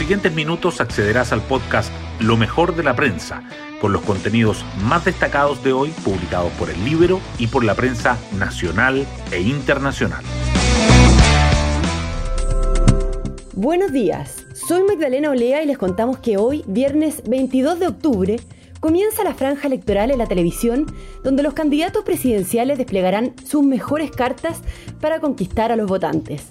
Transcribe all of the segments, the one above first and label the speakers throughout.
Speaker 1: siguientes minutos accederás al podcast Lo mejor de la prensa, con los contenidos más destacados de hoy publicados por el libro y por la prensa nacional e internacional.
Speaker 2: Buenos días, soy Magdalena Olea y les contamos que hoy, viernes 22 de octubre, comienza la franja electoral en la televisión, donde los candidatos presidenciales desplegarán sus mejores cartas para conquistar a los votantes.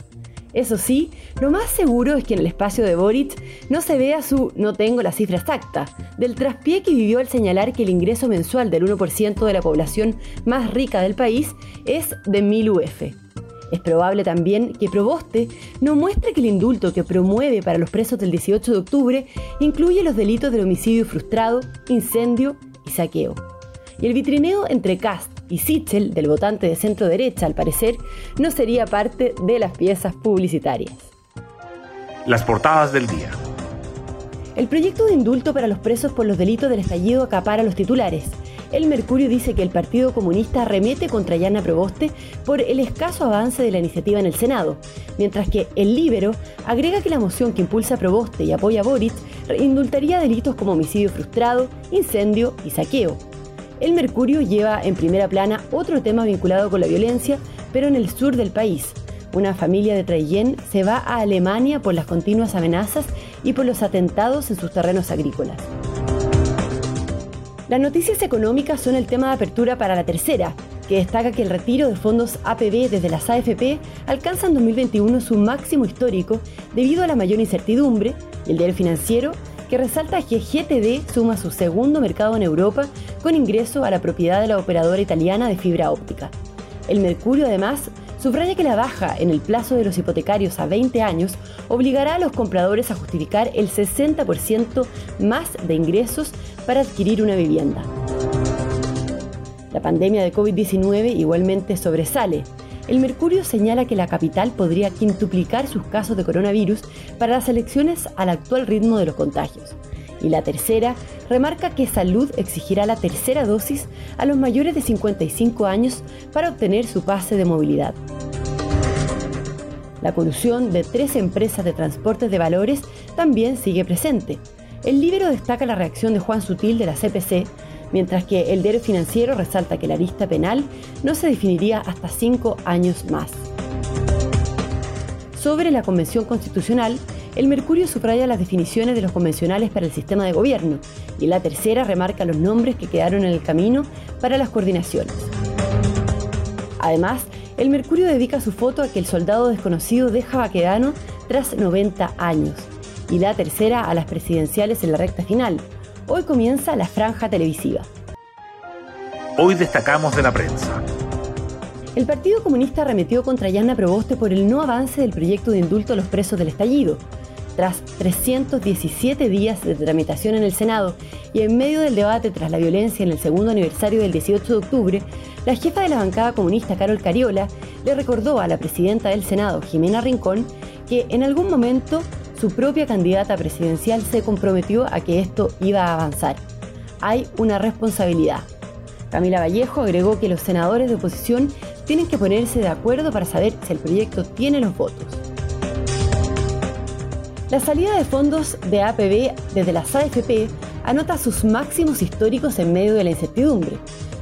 Speaker 2: Eso sí, lo más seguro es que en el espacio de Boric no se vea su no tengo la cifra exacta, del traspié que vivió al señalar que el ingreso mensual del 1% de la población más rica del país es de 1000 UF. Es probable también que Proboste no muestre que el indulto que promueve para los presos del 18 de octubre incluye los delitos del homicidio frustrado, incendio y saqueo. Y el vitrineo entre Cast y Sichel, del votante de centro derecha, al parecer, no sería parte de las piezas publicitarias.
Speaker 1: Las portadas del día.
Speaker 2: El proyecto de indulto para los presos por los delitos del estallido acapara los titulares. El Mercurio dice que el Partido Comunista remete contra Yana Proboste por el escaso avance de la iniciativa en el Senado, mientras que el Libero agrega que la moción que impulsa Proboste y apoya a Boric indultaría delitos como homicidio frustrado, incendio y saqueo. El Mercurio lleva en primera plana otro tema vinculado con la violencia, pero en el sur del país. Una familia de Traillén se va a Alemania por las continuas amenazas y por los atentados en sus terrenos agrícolas. Las noticias económicas son el tema de apertura para la tercera, que destaca que el retiro de fondos APB desde las AFP alcanza en 2021 su máximo histórico debido a la mayor incertidumbre y el diario financiero que resalta que GTD suma su segundo mercado en Europa con ingreso a la propiedad de la operadora italiana de fibra óptica. El Mercurio además subraya que la baja en el plazo de los hipotecarios a 20 años obligará a los compradores a justificar el 60% más de ingresos para adquirir una vivienda. La pandemia de COVID-19 igualmente sobresale. El Mercurio señala que la capital podría quintuplicar sus casos de coronavirus para las elecciones al actual ritmo de los contagios. Y la tercera remarca que Salud exigirá la tercera dosis a los mayores de 55 años para obtener su pase de movilidad. La colusión de tres empresas de transportes de valores también sigue presente. El libro destaca la reacción de Juan Sutil de la CPC, mientras que el diario financiero resalta que la lista penal no se definiría hasta cinco años más. Sobre la Convención Constitucional, el Mercurio subraya las definiciones de los convencionales para el sistema de gobierno y la tercera remarca los nombres que quedaron en el camino para las coordinaciones. Además, el Mercurio dedica su foto a que el soldado desconocido deja Baquedano tras 90 años y la tercera a las presidenciales en la recta final. Hoy comienza la franja televisiva.
Speaker 1: Hoy destacamos de la prensa.
Speaker 2: El Partido Comunista arremetió contra Yana Proboste por el no avance del proyecto de indulto a los presos del estallido. Tras 317 días de tramitación en el Senado y en medio del debate tras la violencia en el segundo aniversario del 18 de octubre, la jefa de la bancada comunista, Carol Cariola, le recordó a la presidenta del Senado, Jimena Rincón, que en algún momento su propia candidata presidencial se comprometió a que esto iba a avanzar. Hay una responsabilidad. Camila Vallejo agregó que los senadores de oposición tienen que ponerse de acuerdo para saber si el proyecto tiene los votos. La salida de fondos de APB desde las AFP anota sus máximos históricos en medio de la incertidumbre.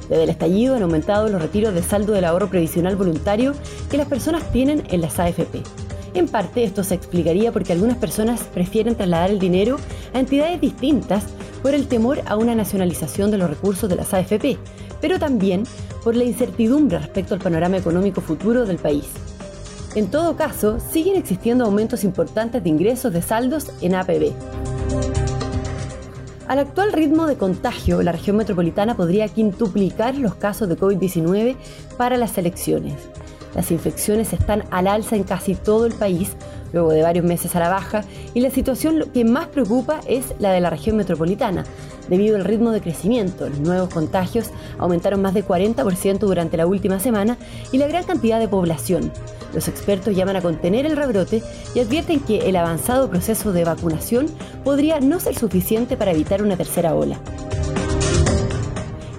Speaker 2: Desde el estallido han aumentado los retiros de saldo del ahorro previsional voluntario que las personas tienen en las AFP. En parte esto se explicaría porque algunas personas prefieren trasladar el dinero a entidades distintas por el temor a una nacionalización de los recursos de las AFP, pero también por la incertidumbre respecto al panorama económico futuro del país. En todo caso, siguen existiendo aumentos importantes de ingresos de saldos en APB. Al actual ritmo de contagio, la región metropolitana podría quintuplicar los casos de COVID-19 para las elecciones. Las infecciones están al alza en casi todo el país, luego de varios meses a la baja, y la situación que más preocupa es la de la región metropolitana, debido al ritmo de crecimiento. Los nuevos contagios aumentaron más de 40% durante la última semana y la gran cantidad de población. Los expertos llaman a contener el rebrote y advierten que el avanzado proceso de vacunación podría no ser suficiente para evitar una tercera ola.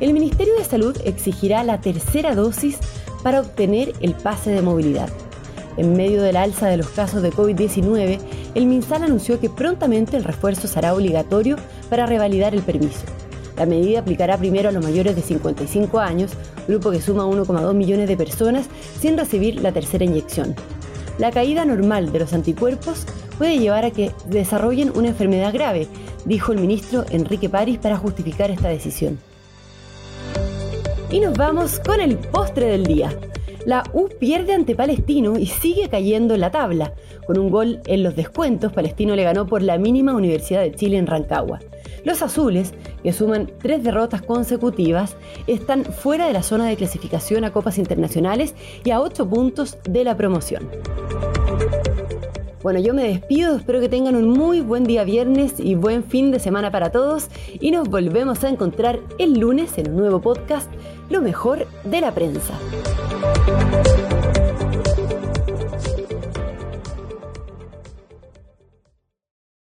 Speaker 2: El Ministerio de Salud exigirá la tercera dosis para obtener el pase de movilidad. En medio de la alza de los casos de COVID-19, el MinSal anunció que prontamente el refuerzo será obligatorio para revalidar el permiso. La medida aplicará primero a los mayores de 55 años, grupo que suma 1,2 millones de personas sin recibir la tercera inyección. La caída normal de los anticuerpos puede llevar a que desarrollen una enfermedad grave, dijo el ministro Enrique París para justificar esta decisión. Y nos vamos con el postre del día. La U pierde ante Palestino y sigue cayendo en la tabla. Con un gol en los descuentos, Palestino le ganó por la mínima Universidad de Chile en Rancagua. Los azules, que suman tres derrotas consecutivas, están fuera de la zona de clasificación a copas internacionales y a ocho puntos de la promoción. Bueno, yo me despido, espero que tengan un muy buen día viernes y buen fin de semana para todos y nos volvemos a encontrar el lunes en un nuevo podcast, Lo mejor de la prensa.